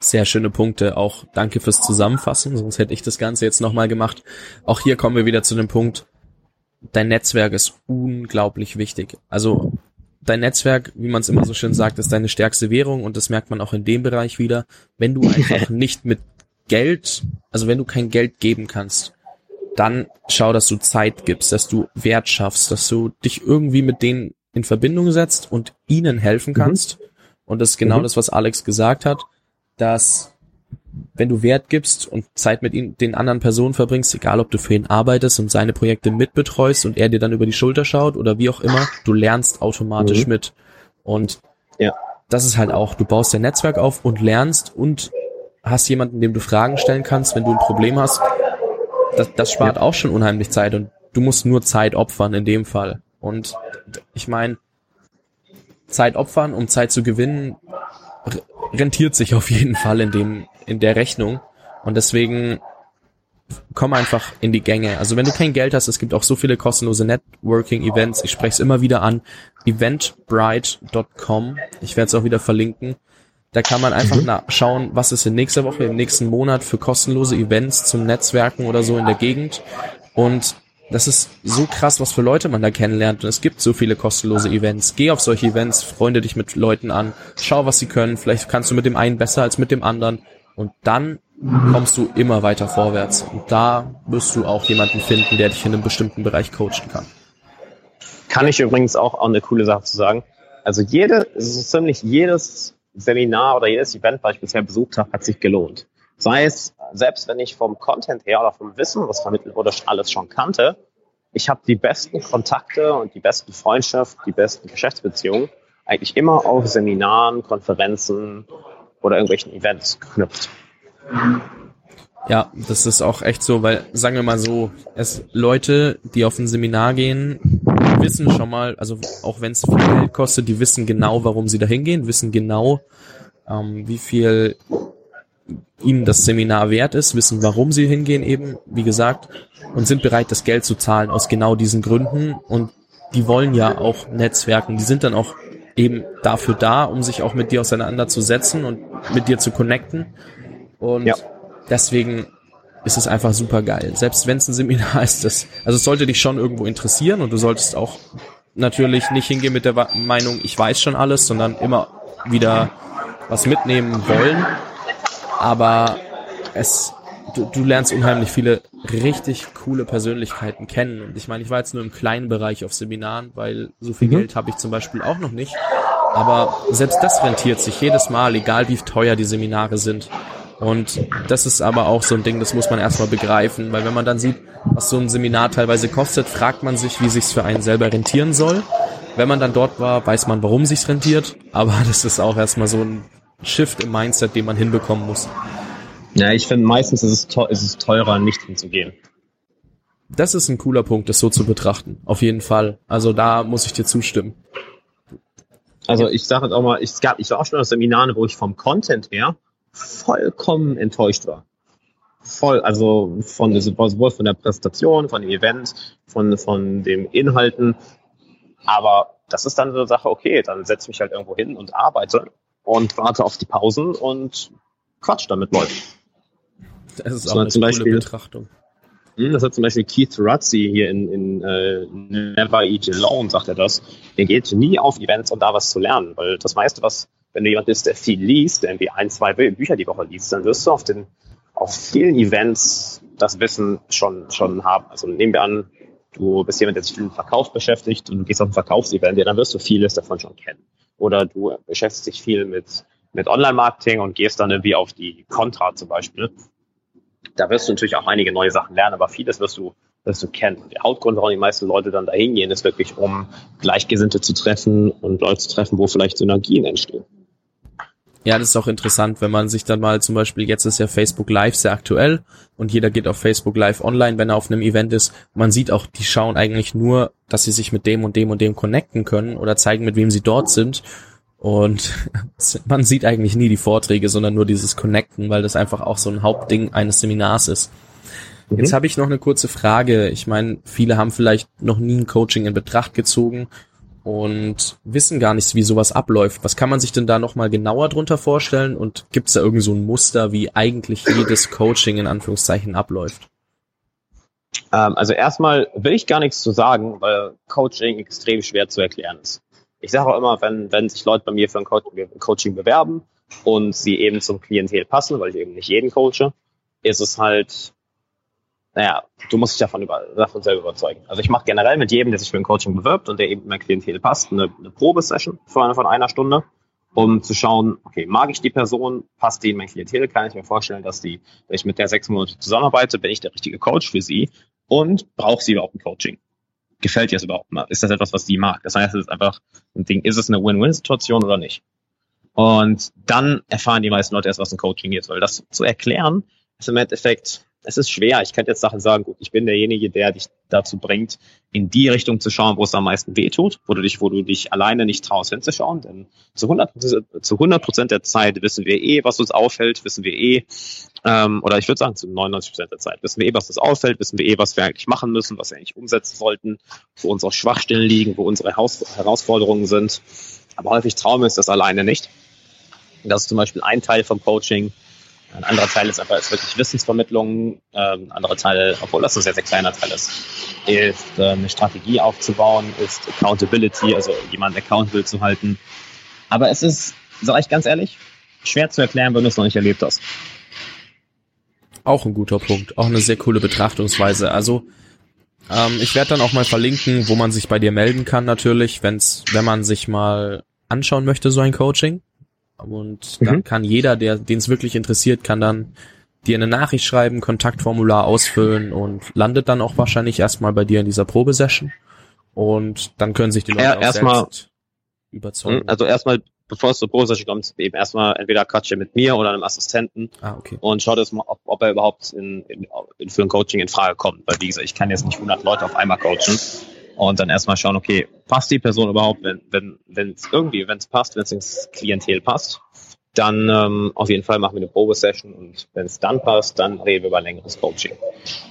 Sehr schöne Punkte. Auch danke fürs Zusammenfassen, sonst hätte ich das Ganze jetzt nochmal gemacht. Auch hier kommen wir wieder zu dem Punkt, dein Netzwerk ist unglaublich wichtig. Also dein Netzwerk, wie man es immer so schön sagt, ist deine stärkste Währung und das merkt man auch in dem Bereich wieder. Wenn du einfach nicht mit Geld, also wenn du kein Geld geben kannst, dann schau, dass du Zeit gibst, dass du Wert schaffst, dass du dich irgendwie mit denen in Verbindung setzt und ihnen helfen mhm. kannst. Mhm. Und das ist genau mhm. das, was Alex gesagt hat, dass wenn du Wert gibst und Zeit mit ihm, den anderen Personen verbringst, egal ob du für ihn arbeitest und seine Projekte mitbetreust und er dir dann über die Schulter schaut oder wie auch immer, du lernst automatisch mhm. mit. Und ja. das ist halt auch, du baust dein Netzwerk auf und lernst und hast jemanden, dem du Fragen stellen kannst, wenn du ein Problem hast. Das, das spart ja. auch schon unheimlich Zeit und du musst nur Zeit opfern in dem Fall. Und ich meine, Zeit opfern, um Zeit zu gewinnen, rentiert sich auf jeden Fall in dem, in der Rechnung. Und deswegen komm einfach in die Gänge. Also wenn du kein Geld hast, es gibt auch so viele kostenlose Networking-Events. Ich spreche es immer wieder an. Eventbrite.com. Ich werde es auch wieder verlinken. Da kann man einfach mhm. schauen, was ist in nächster Woche, im nächsten Monat für kostenlose Events zum Netzwerken oder so in der Gegend. Und das ist so krass, was für Leute man da kennenlernt. Und es gibt so viele kostenlose Events. Geh auf solche Events, freunde dich mit Leuten an, schau, was sie können. Vielleicht kannst du mit dem einen besser als mit dem anderen. Und dann kommst du immer weiter vorwärts. Und da wirst du auch jemanden finden, der dich in einem bestimmten Bereich coachen kann. Kann ich übrigens auch, auch eine coole Sache zu sagen. Also jede, so ziemlich jedes Seminar oder jedes Event, was ich bisher besucht habe, hat sich gelohnt. Sei es, selbst wenn ich vom Content her oder vom Wissen, was vermittelt wurde, alles schon kannte, ich habe die besten Kontakte und die besten Freundschaften, die besten Geschäftsbeziehungen eigentlich immer auf Seminaren, Konferenzen oder irgendwelchen Events geknüpft. Ja, das ist auch echt so, weil, sagen wir mal so, es Leute, die auf ein Seminar gehen, wissen schon mal, also auch wenn es viel Geld kostet, die wissen genau, warum sie da hingehen, wissen genau, ähm, wie viel ihnen das Seminar wert ist, wissen, warum sie hingehen eben, wie gesagt, und sind bereit, das Geld zu zahlen aus genau diesen Gründen. Und die wollen ja auch Netzwerken. Die sind dann auch eben dafür da, um sich auch mit dir auseinanderzusetzen und mit dir zu connecten. Und ja. Deswegen ist es einfach super geil. Selbst wenn es ein Seminar ist, das, also es sollte dich schon irgendwo interessieren und du solltest auch natürlich nicht hingehen mit der Meinung, ich weiß schon alles, sondern immer wieder was mitnehmen wollen aber es, du, du lernst unheimlich viele richtig coole Persönlichkeiten kennen. Und ich meine, ich war jetzt nur im kleinen Bereich auf Seminaren, weil so viel mhm. Geld habe ich zum Beispiel auch noch nicht. Aber selbst das rentiert sich jedes Mal, egal wie teuer die Seminare sind. Und das ist aber auch so ein Ding, das muss man erstmal begreifen, weil wenn man dann sieht, was so ein Seminar teilweise kostet, fragt man sich, wie sich's für einen selber rentieren soll. Wenn man dann dort war, weiß man, warum sich's rentiert, aber das ist auch erstmal so ein Shift im Mindset, den man hinbekommen muss. Ja, ich finde meistens ist es, ist es teurer, nicht hinzugehen. Das ist ein cooler Punkt, das so zu betrachten. Auf jeden Fall. Also da muss ich dir zustimmen. Also ich sage auch mal, ich, gab, ich war auch schon auf Seminaren, wo ich vom Content her vollkommen enttäuscht war. Voll, also von sowohl von der Präsentation, von dem Event, von, von den Inhalten. Aber das ist dann so eine Sache, okay, dann setz mich halt irgendwo hin und arbeite und warte auf die Pausen und quatsch damit Leuten. Das ist auch eine zum Beispiel, Betrachtung. Hm, das hat zum Beispiel Keith Rutzi hier in, in uh, Never Eat Alone, sagt er das. Er geht nie auf Events, um da was zu lernen, weil das meiste, was, wenn du jemand bist, der viel liest, der irgendwie ein, zwei Bücher die Woche liest, dann wirst du auf den, auf vielen Events das Wissen schon, schon haben. Also nehmen wir an, du bist jemand, der sich viel mit Verkauf beschäftigt und du gehst auf ein Verkaufsevent, ja, dann wirst du vieles davon schon kennen. Oder du beschäftigst dich viel mit, mit Online-Marketing und gehst dann irgendwie auf die Contra zum Beispiel da wirst du natürlich auch einige neue Sachen lernen, aber vieles wirst du, wirst du kennen. Der Hauptgrund, warum die meisten Leute dann dahin gehen, ist wirklich, um Gleichgesinnte zu treffen und Leute zu treffen, wo vielleicht Synergien entstehen. Ja, das ist auch interessant, wenn man sich dann mal zum Beispiel, jetzt ist ja Facebook Live sehr aktuell und jeder geht auf Facebook Live online, wenn er auf einem Event ist. Man sieht auch, die schauen eigentlich nur, dass sie sich mit dem und dem und dem connecten können oder zeigen, mit wem sie dort sind. Und man sieht eigentlich nie die Vorträge, sondern nur dieses Connecten, weil das einfach auch so ein Hauptding eines Seminars ist. Mhm. Jetzt habe ich noch eine kurze Frage. Ich meine, viele haben vielleicht noch nie ein Coaching in Betracht gezogen und wissen gar nicht, wie sowas abläuft. Was kann man sich denn da nochmal genauer drunter vorstellen? Und gibt es da irgend so ein Muster, wie eigentlich jedes Coaching in Anführungszeichen abläuft? Ähm, also erstmal will ich gar nichts zu sagen, weil Coaching extrem schwer zu erklären ist ich sage auch immer, wenn, wenn sich Leute bei mir für ein Coaching bewerben und sie eben zum Klientel passen, weil ich eben nicht jeden coache, ist es halt, naja, du musst dich davon, über, davon selber überzeugen. Also ich mache generell mit jedem, der sich für ein Coaching bewirbt und der eben in mein Klientel passt, eine, eine Probesession von, von einer Stunde, um zu schauen, okay, mag ich die Person, passt die in mein Klientel, kann ich mir vorstellen, dass die, wenn ich mit der sechs Monate zusammenarbeite, bin ich der richtige Coach für sie und braucht sie überhaupt ein Coaching gefällt dir das überhaupt mal? Ist das etwas, was die mag? Das heißt, es ist einfach ein Ding, ist es eine Win-Win-Situation oder nicht? Und dann erfahren die meisten Leute erst, was ein Coaching ist, weil das zu erklären, ist im Endeffekt es ist schwer. Ich könnte jetzt Sachen sagen, gut, ich bin derjenige, der dich dazu bringt, in die Richtung zu schauen, wo es am meisten weh tut, wo du dich, wo du dich alleine nicht traust hinzuschauen. Denn zu 100, zu 100 Prozent der Zeit wissen wir eh, was uns auffällt, wissen wir eh, ähm, oder ich würde sagen zu 99 Prozent der Zeit wissen wir eh, was uns auffällt, wissen wir eh, was wir eigentlich machen müssen, was wir eigentlich umsetzen sollten, wo unsere Schwachstellen liegen, wo unsere Haus Herausforderungen sind. Aber häufig trauen wir uns das alleine nicht. Das ist zum Beispiel ein Teil vom Coaching, ein anderer Teil ist aber ist wirklich Wissensvermittlung. Ähm, ein anderer Teil, obwohl das ein sehr, sehr kleiner Teil ist, ist äh, eine Strategie aufzubauen, ist Accountability, also jemanden accountable zu halten. Aber es ist, sage ich ganz ehrlich, schwer zu erklären, wenn du es noch nicht erlebt hast. Auch ein guter Punkt, auch eine sehr coole Betrachtungsweise. Also ähm, ich werde dann auch mal verlinken, wo man sich bei dir melden kann natürlich, wenn's, wenn man sich mal anschauen möchte, so ein Coaching. Und dann mhm. kann jeder, der den es wirklich interessiert, kann dann dir eine Nachricht schreiben, Kontaktformular ausfüllen und landet dann auch wahrscheinlich erstmal bei dir in dieser Probesession. Und dann können sich die Leute ja, auch erstmal überzeugen. Also erstmal, bevor es zur Probesession kommt, eben erstmal entweder quatsche mit mir oder einem Assistenten ah, okay. und schaut es mal, ob, ob er überhaupt in, in, in, für ein Coaching in Frage kommt. Weil wie gesagt, ich kann jetzt nicht 100 Leute auf einmal coachen und dann erstmal schauen, okay, passt die Person überhaupt, wenn wenn es irgendwie, wenn es passt, wenn es ins Klientel passt, dann ähm, auf jeden Fall machen wir eine Probesession und wenn es dann passt, dann reden wir über längeres Coaching.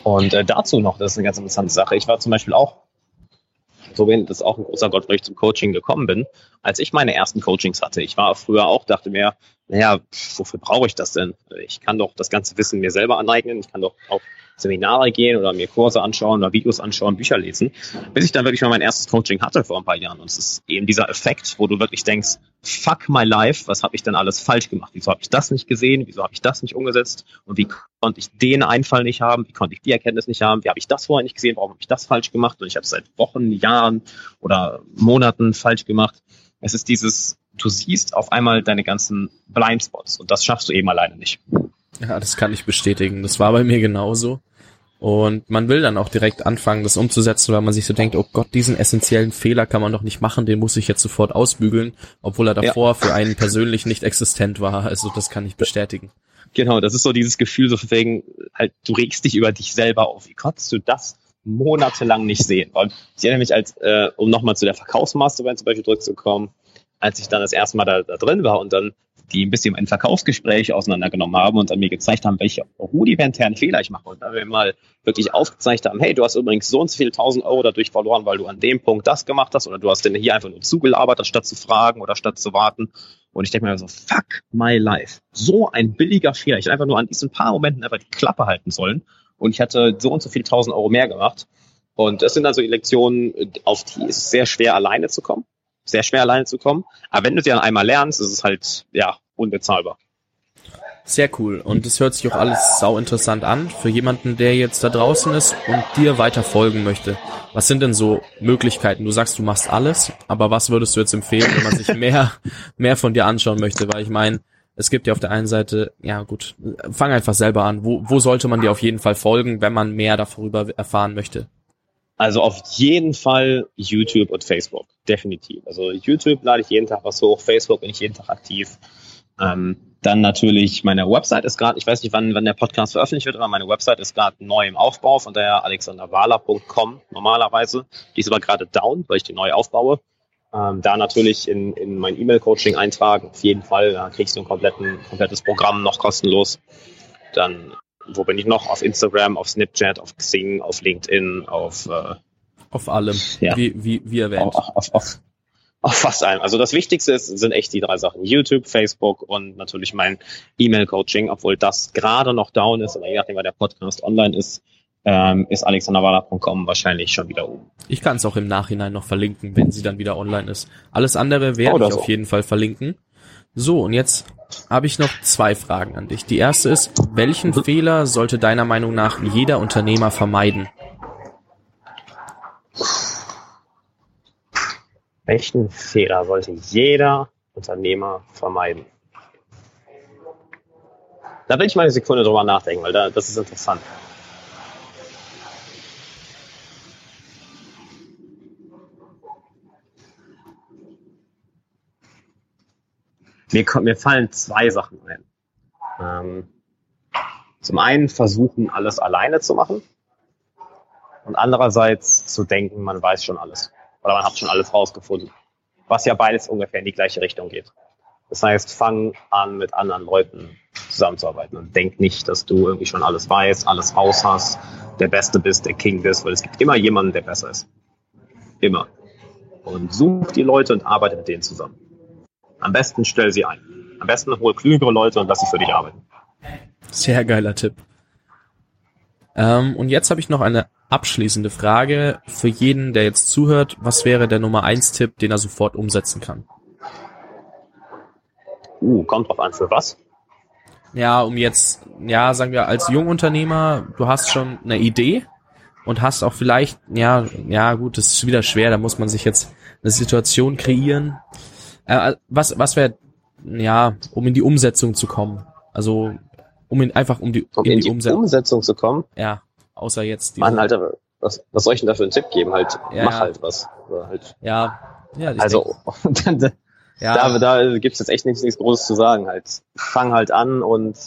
Und äh, dazu noch, das ist eine ganz interessante Sache. Ich war zum Beispiel auch, so bin das auch ein großer Gott, weil ich zum Coaching gekommen bin, als ich meine ersten Coachings hatte. Ich war früher auch, dachte mir, naja, wofür brauche ich das denn? Ich kann doch das ganze Wissen mir selber aneignen. Ich kann doch auch Seminare gehen oder mir Kurse anschauen oder Videos anschauen, Bücher lesen, bis ich dann wirklich mal mein erstes Coaching hatte vor ein paar Jahren. Und es ist eben dieser Effekt, wo du wirklich denkst, fuck my life, was habe ich denn alles falsch gemacht? Wieso habe ich das nicht gesehen? Wieso habe ich das nicht umgesetzt? Und wie konnte ich den Einfall nicht haben? Wie konnte ich die Erkenntnis nicht haben? Wie habe ich das vorher nicht gesehen? Warum habe ich das falsch gemacht? Und ich habe es seit Wochen, Jahren oder Monaten falsch gemacht. Es ist dieses, du siehst auf einmal deine ganzen Blindspots und das schaffst du eben alleine nicht. Ja, das kann ich bestätigen. Das war bei mir genauso. Und man will dann auch direkt anfangen, das umzusetzen, weil man sich so denkt, oh Gott, diesen essentiellen Fehler kann man doch nicht machen, den muss ich jetzt sofort ausbügeln, obwohl er davor ja. für einen persönlich nicht existent war. Also das kann ich bestätigen. Genau, das ist so dieses Gefühl, so wegen, halt, du regst dich über dich selber auf. Wie konntest du das monatelang nicht sehen? Und ich erinnere mich als, äh, um nochmal zu der Verkaufsmasterband zum Beispiel zurückzukommen, als ich dann das erste Mal da, da drin war und dann die ein bisschen ein Verkaufsgespräch auseinandergenommen haben und dann mir gezeigt haben, welche rudimentären Fehler ich mache. Und da wir mal wirklich aufgezeigt haben, hey, du hast übrigens so und so viele tausend Euro dadurch verloren, weil du an dem Punkt das gemacht hast oder du hast denn hier einfach nur zugelabert, statt zu fragen oder statt zu warten. Und ich denke mir so, fuck my life. So ein billiger Fehler. Ich hätte einfach nur an diesen paar Momenten einfach die Klappe halten sollen und ich hatte so und so viel tausend Euro mehr gemacht. Und das sind also die Lektionen, auf die ist sehr schwer alleine zu kommen. Sehr schwer alleine zu kommen. Aber wenn du sie dann einmal lernst, ist es halt, ja, unbezahlbar. Sehr cool. Und es hört sich auch alles sau interessant an für jemanden, der jetzt da draußen ist und dir weiter folgen möchte. Was sind denn so Möglichkeiten? Du sagst, du machst alles, aber was würdest du jetzt empfehlen, wenn man sich mehr, mehr von dir anschauen möchte? Weil ich meine, es gibt ja auf der einen Seite, ja gut, fang einfach selber an. Wo, wo sollte man dir auf jeden Fall folgen, wenn man mehr darüber erfahren möchte? Also auf jeden Fall YouTube und Facebook, definitiv. Also YouTube lade ich jeden Tag was hoch, Facebook bin ich jeden Tag aktiv. Ähm, dann natürlich meine Website ist gerade, ich weiß nicht, wann, wann der Podcast veröffentlicht wird, aber meine Website ist gerade neu im Aufbau, von daher alexanderwala.com normalerweise. Die ist aber gerade down, weil ich die neu aufbaue. Ähm, da natürlich in, in mein E-Mail-Coaching eintragen, auf jeden Fall. Da kriegst du ein komplettes Programm noch kostenlos. Dann, wo bin ich noch? Auf Instagram, auf Snapchat, auf Xing, auf LinkedIn, auf äh, auf allem, ja. wie, wie, wie erwähnt. Auf, auf, auf, auf fast allem. Also das Wichtigste ist, sind echt die drei Sachen. YouTube, Facebook und natürlich mein E-Mail-Coaching, obwohl das gerade noch down ist, aber je nachdem, wann der Podcast online ist, ähm, ist alexanderwala.com wahrscheinlich schon wieder oben. Ich kann es auch im Nachhinein noch verlinken, wenn sie dann wieder online ist. Alles andere werde ich so. auf jeden Fall verlinken. So, und jetzt habe ich noch zwei Fragen an dich. Die erste ist, welchen mhm. Fehler sollte deiner Meinung nach jeder Unternehmer vermeiden? Welchen Fehler sollte jeder Unternehmer vermeiden? Da will ich mal eine Sekunde drüber nachdenken, weil da, das ist interessant. Mir, mir fallen zwei Sachen ein. Ähm, zum einen versuchen, alles alleine zu machen und andererseits zu denken, man weiß schon alles oder man hat schon alles rausgefunden. Was ja beides ungefähr in die gleiche Richtung geht. Das heißt, fang an, mit anderen Leuten zusammenzuarbeiten und denk nicht, dass du irgendwie schon alles weißt, alles raus hast, der Beste bist, der King bist, weil es gibt immer jemanden, der besser ist. Immer. Und such die Leute und arbeite mit denen zusammen. Am besten stell sie ein. Am besten hol klügere Leute und lass sie für dich arbeiten. Sehr geiler Tipp. Ähm, und jetzt habe ich noch eine abschließende Frage für jeden, der jetzt zuhört. Was wäre der Nummer eins Tipp, den er sofort umsetzen kann? Uh, kommt drauf an, für was? Ja, um jetzt, ja, sagen wir, als Jungunternehmer, du hast schon eine Idee und hast auch vielleicht, ja, ja, gut, das ist wieder schwer, da muss man sich jetzt eine Situation kreieren. Äh, was, was wäre, ja, um in die Umsetzung zu kommen? Also, um in, einfach um die, um in, in die, Umsetzung. Umsetzung zu kommen? Ja. Außer jetzt. Mann, Alter, was, was soll ich denn da für einen Tipp geben? Halt, ja, mach ja. halt was. Halt. Ja, ja. Also, dann, ja. da, da gibt's jetzt echt nichts, nichts Großes zu sagen. Halt, fang halt an und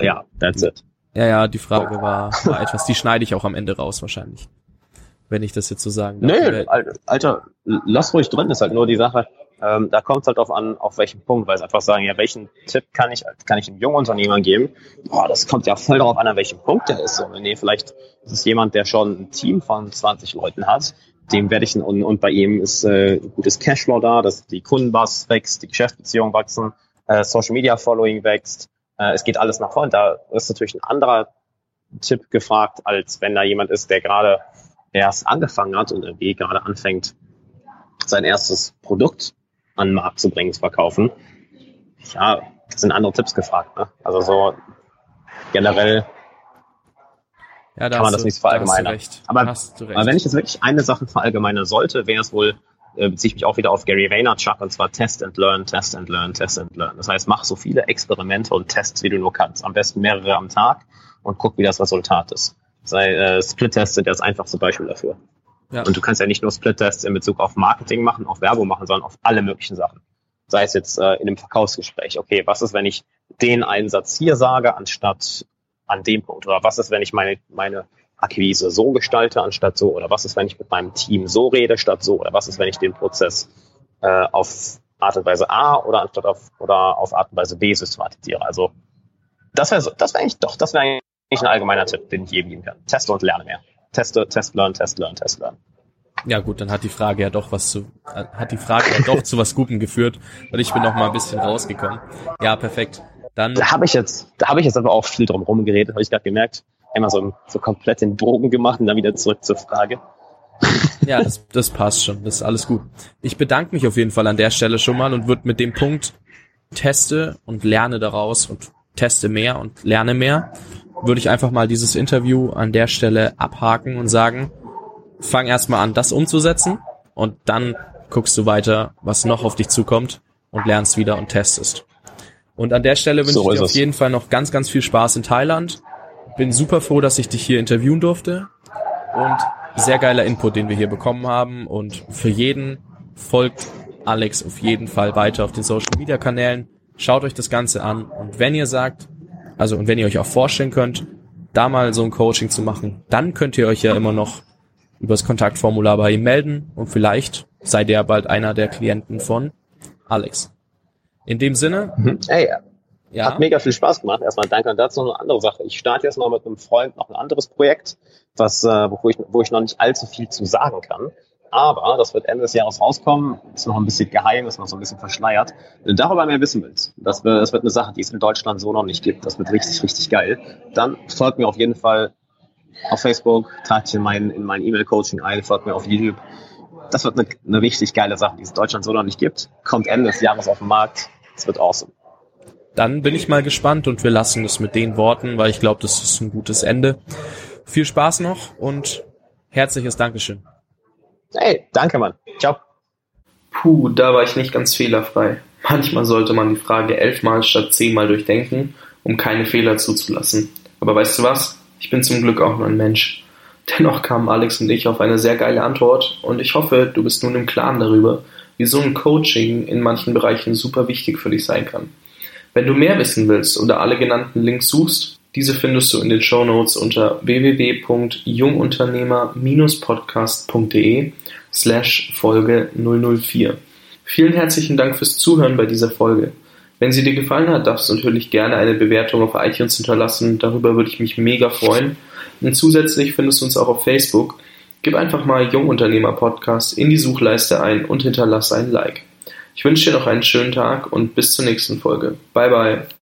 äh, ja, that's it. Ja, ja, die Frage war, war etwas, die schneide ich auch am Ende raus wahrscheinlich. Wenn ich das jetzt so sagen darf. Nee, Alter, lass ruhig drin, ist halt nur die Sache. Ähm, da kommt es halt darauf an, auf welchen Punkt, weil es einfach sagen, ja, welchen Tipp kann ich, kann ich einem jungen Unternehmer geben? Boah, das kommt ja voll darauf an, an welchem Punkt der ist. So, nee, vielleicht ist es jemand, der schon ein Team von 20 Leuten hat, dem werde ich, und, und bei ihm ist äh, gutes Cashflow da, dass die Kundenbasis wächst, die Geschäftsbeziehungen wachsen, äh, Social Media Following wächst, äh, es geht alles nach vorne. Da ist natürlich ein anderer Tipp gefragt, als wenn da jemand ist, der gerade erst angefangen hat und irgendwie gerade anfängt, sein erstes Produkt an den Markt zu bringen, zu verkaufen. Ja, das sind andere Tipps gefragt. Ne? Also so generell ja, da kann man das du, nicht verallgemeinern. Aber, aber wenn ich jetzt wirklich eine Sache verallgemeinern sollte, wäre es wohl, äh, beziehe ich mich auch wieder auf Gary Vaynerchuk, und zwar Test and Learn, Test and Learn, Test and Learn. Das heißt, mach so viele Experimente und Tests, wie du nur kannst. Am besten mehrere am Tag und guck, wie das Resultat ist. Sei, äh, Split-Tests sind das einfachste Beispiel dafür. Ja. Und du kannst ja nicht nur Split-Tests in Bezug auf Marketing machen, auf Werbung machen, sondern auf alle möglichen Sachen. Sei es jetzt äh, in einem Verkaufsgespräch. Okay, was ist, wenn ich den Einsatz hier sage, anstatt an dem Punkt? Oder was ist, wenn ich meine, meine Akquise so gestalte, anstatt so? Oder was ist, wenn ich mit meinem Team so rede, statt so? Oder was ist, wenn ich den Prozess äh, auf Art und Weise A oder anstatt auf, oder auf Art und Weise B systematisiere? Also, das wäre so, das wäre eigentlich doch, das wäre eigentlich ein allgemeiner Tipp, den ich jedem geben kann. Teste und lerne mehr. Teste, Test, Learn, Test, Learn, Test, Learn. Ja gut, dann hat die Frage ja doch was zu, hat die Frage ja doch zu was Gutem geführt, weil ich bin noch mal ein bisschen rausgekommen. Ja, perfekt. Dann. Da habe ich jetzt, da habe ich jetzt aber auch viel drum herum geredet, habe ich gerade gemerkt. einmal so, so komplett den Bogen gemacht und dann wieder zurück zur Frage. Ja, das, das passt schon. Das ist alles gut. Ich bedanke mich auf jeden Fall an der Stelle schon mal und würde mit dem Punkt teste und lerne daraus und teste mehr und lerne mehr, würde ich einfach mal dieses Interview an der Stelle abhaken und sagen, fang erstmal an, das umzusetzen und dann guckst du weiter, was noch auf dich zukommt und lernst wieder und testest. Und an der Stelle wünsche so ich dir auf es. jeden Fall noch ganz, ganz viel Spaß in Thailand. Bin super froh, dass ich dich hier interviewen durfte und sehr geiler Input, den wir hier bekommen haben und für jeden folgt Alex auf jeden Fall weiter auf den Social Media Kanälen. Schaut euch das Ganze an und wenn ihr sagt, also und wenn ihr euch auch vorstellen könnt, da mal so ein Coaching zu machen, dann könnt ihr euch ja immer noch über das Kontaktformular bei ihm melden und vielleicht seid ihr bald einer der Klienten von Alex. In dem Sinne. Mhm. Hey, ja. Hat mega viel Spaß gemacht. Erstmal danke und dazu noch eine andere Sache. Ich starte jetzt mal mit einem Freund noch ein anderes Projekt, was, äh, wo, ich, wo ich noch nicht allzu viel zu sagen kann. Aber das wird Ende des Jahres rauskommen. Ist noch ein bisschen geheim, ist noch so ein bisschen verschleiert. Wenn du darüber mehr wissen willst, das wird, das wird eine Sache, die es in Deutschland so noch nicht gibt. Das wird richtig, richtig geil. Dann folgt mir auf jeden Fall auf Facebook, tragt in mein, in mein E-Mail-Coaching ein, folgt mir auf YouTube. Das wird eine, eine richtig geile Sache, die es in Deutschland so noch nicht gibt. Kommt Ende des Jahres auf den Markt. Das wird awesome. Dann bin ich mal gespannt und wir lassen es mit den Worten, weil ich glaube, das ist ein gutes Ende. Viel Spaß noch und herzliches Dankeschön. Hey, danke, Mann. Ciao. Puh, da war ich nicht ganz fehlerfrei. Manchmal sollte man die Frage elfmal statt zehnmal durchdenken, um keine Fehler zuzulassen. Aber weißt du was? Ich bin zum Glück auch nur ein Mensch. Dennoch kamen Alex und ich auf eine sehr geile Antwort und ich hoffe, du bist nun im Klaren darüber, wie so ein Coaching in manchen Bereichen super wichtig für dich sein kann. Wenn du mehr wissen willst oder alle genannten Links suchst, diese findest du in den Show Notes unter www.jungunternehmer-podcast.de slash Folge 004. Vielen herzlichen Dank fürs Zuhören bei dieser Folge. Wenn sie dir gefallen hat, darfst du natürlich gerne eine Bewertung auf iTunes hinterlassen. Darüber würde ich mich mega freuen. Und zusätzlich findest du uns auch auf Facebook. Gib einfach mal Jungunternehmer Podcast in die Suchleiste ein und hinterlasse ein Like. Ich wünsche dir noch einen schönen Tag und bis zur nächsten Folge. Bye bye.